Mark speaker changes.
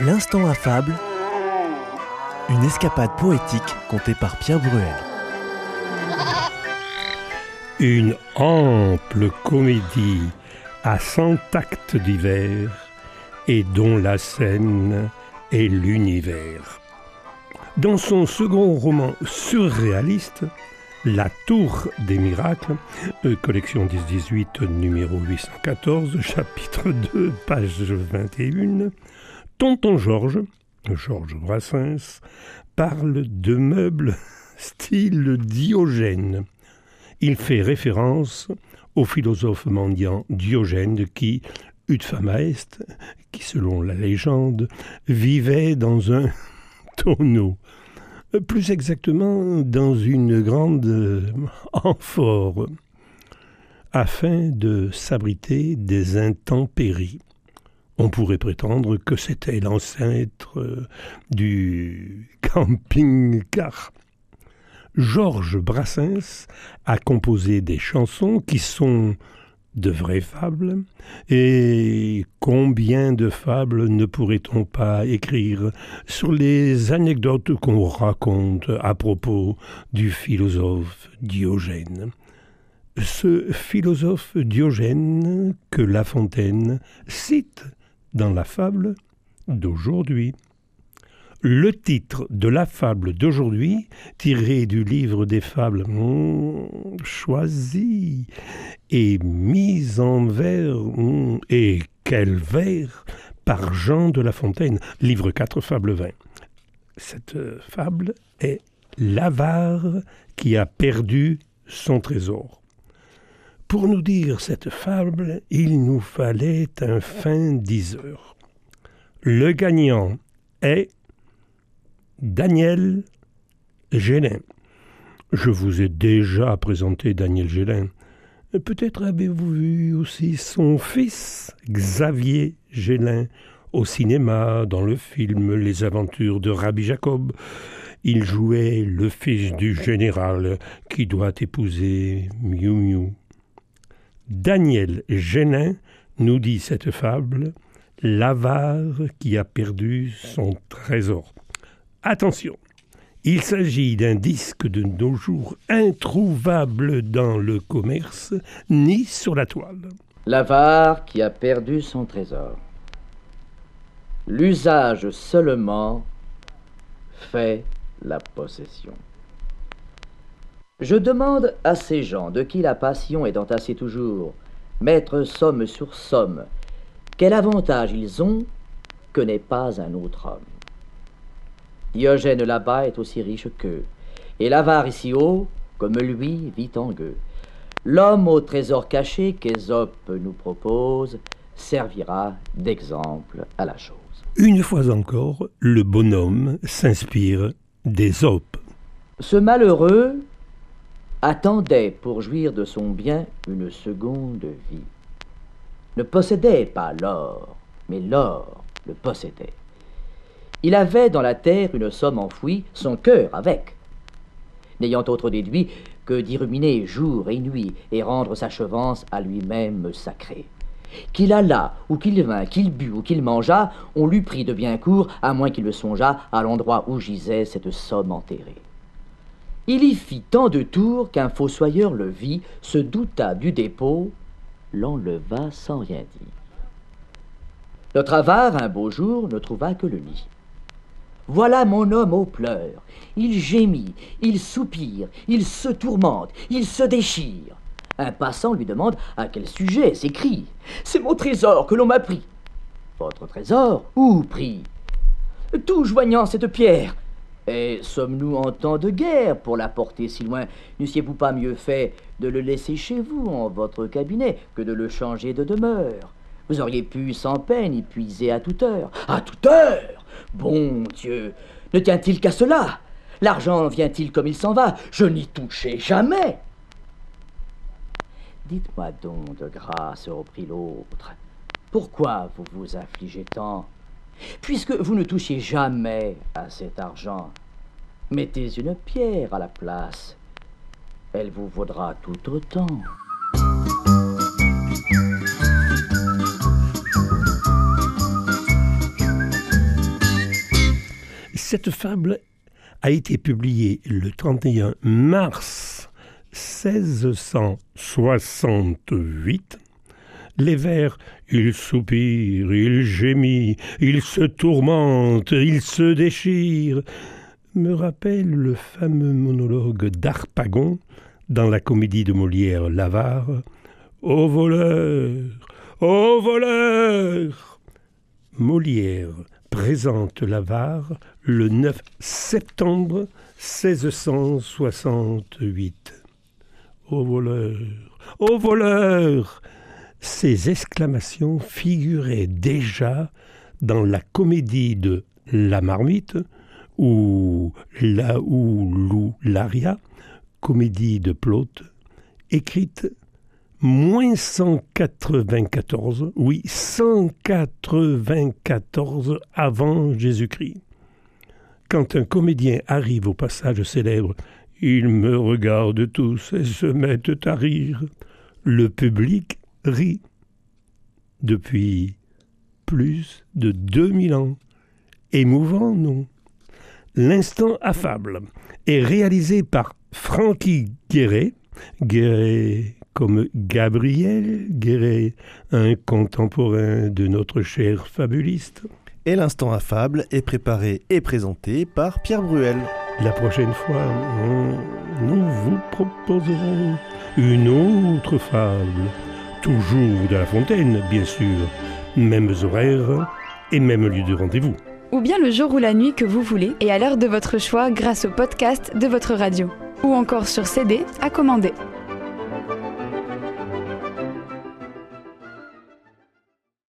Speaker 1: L'instant affable, une escapade poétique contée par Pierre Bruel.
Speaker 2: Une ample comédie à cent actes divers et dont la scène est l'univers. Dans son second roman surréaliste, La Tour des Miracles, euh, collection 10-18, numéro 814, chapitre 2, page 21, Tonton Georges, Georges Brassens, parle de meubles style Diogène. Il fait référence au philosophe mendiant Diogène qui, ut femme est, qui selon la légende, vivait dans un tonneau. Plus exactement, dans une grande amphore, afin de s'abriter des intempéries. On pourrait prétendre que c'était l'ancêtre du camping-car. Georges Brassens a composé des chansons qui sont de vraies fables, et combien de fables ne pourrait-on pas écrire sur les anecdotes qu'on raconte à propos du philosophe Diogène? Ce philosophe Diogène que La Fontaine cite dans la fable d'aujourd'hui. Le titre de la fable d'aujourd'hui, tiré du livre des fables hmm, choisi et mis en vers, hmm, et quel vers, par Jean de La Fontaine, livre 4, fable 20. Cette fable est l'avare qui a perdu son trésor. Pour nous dire cette fable, il nous fallait un fin diseur. Le gagnant est Daniel Gélin. Je vous ai déjà présenté Daniel Gélin. Peut-être avez-vous vu aussi son fils, Xavier Gélin, au cinéma, dans le film Les aventures de Rabbi Jacob. Il jouait le fils du général qui doit épouser Miu Miu. Daniel Gélin nous dit cette fable, l'avare qui a perdu son trésor. Attention, il s'agit d'un disque de nos jours introuvable dans le commerce ni sur la toile.
Speaker 3: L'avare qui a perdu son trésor. L'usage seulement fait la possession. Je demande à ces gens de qui la passion est entassée toujours, mettre somme sur somme, quel avantage ils ont que n'est pas un autre homme. Diogène là-bas est aussi riche qu'eux, et l'avare ici haut, comme lui, vit en gueux. L'homme au trésor caché qu'Ésope nous propose servira d'exemple à la chose.
Speaker 2: Une fois encore, le bonhomme s'inspire d'Ésope.
Speaker 3: Ce malheureux attendait pour jouir de son bien une seconde vie. Ne possédait pas l'or, mais l'or le possédait. Il avait dans la terre une somme enfouie, son cœur avec, n'ayant autre déduit que d'y ruminer jour et nuit et rendre sa chevance à lui-même sacrée. Qu'il allât, ou qu'il vint, qu'il but, ou qu'il mangeât, on l'eût pris de bien court, à moins qu'il le songeât à l'endroit où gisait cette somme enterrée. Il y fit tant de tours qu'un fossoyeur le vit, se douta du dépôt, l'enleva sans rien dire. Notre avare, un beau jour, ne trouva que le lit. Voilà mon homme aux pleurs. Il gémit, il soupire, il se tourmente, il se déchire. Un passant lui demande à quel sujet s'écrit. C'est mon trésor que l'on m'a pris. Votre trésor Où pris? Tout joignant cette pierre. Sommes-nous en temps de guerre pour la porter si loin? N'eussiez-vous pas mieux fait de le laisser chez vous, en votre cabinet, que de le changer de demeure? Vous auriez pu sans peine y puiser à toute heure. À toute heure! Bon Dieu, ne tient-il qu'à cela? L'argent vient-il comme il s'en va? Je n'y touchai jamais. Dites-moi donc de grâce, reprit l'autre, pourquoi vous vous affligez tant? Puisque vous ne touchiez jamais à cet argent, mettez une pierre à la place. Elle vous vaudra tout autant.
Speaker 2: Cette fable a été publiée le 31 mars 1668. Les vers, il soupire, il gémit, il se tourmente, il se déchire, me rappellent le fameux monologue d'Arpagon dans la comédie de Molière L'Avare. Ô voleur, ô voleur Molière présente l'avare le 9 septembre 1668. Ô voleur, ô voleur Ces exclamations figuraient déjà dans la comédie de La Marmite ou La ou comédie de Plaute, écrite moins 194, oui, 194 avant Jésus-Christ. Quand un comédien arrive au passage célèbre, ils me regardent tous et se mettent à rire. Le public rit. Depuis plus de 2000 ans. Émouvant, non? L'instant affable est réalisé par Francky Guéret, Guéret comme Gabriel Guéret, un contemporain de notre cher fabuliste.
Speaker 1: Et l'instant affable est préparé et présenté par Pierre Bruel.
Speaker 2: La prochaine fois, nous vous proposerons une autre fable, toujours de La Fontaine, bien sûr, mêmes horaires et même lieu de rendez-vous.
Speaker 4: Ou bien le jour ou la nuit que vous voulez et à l'heure de votre choix grâce au podcast de votre radio. Ou encore sur CD à commander.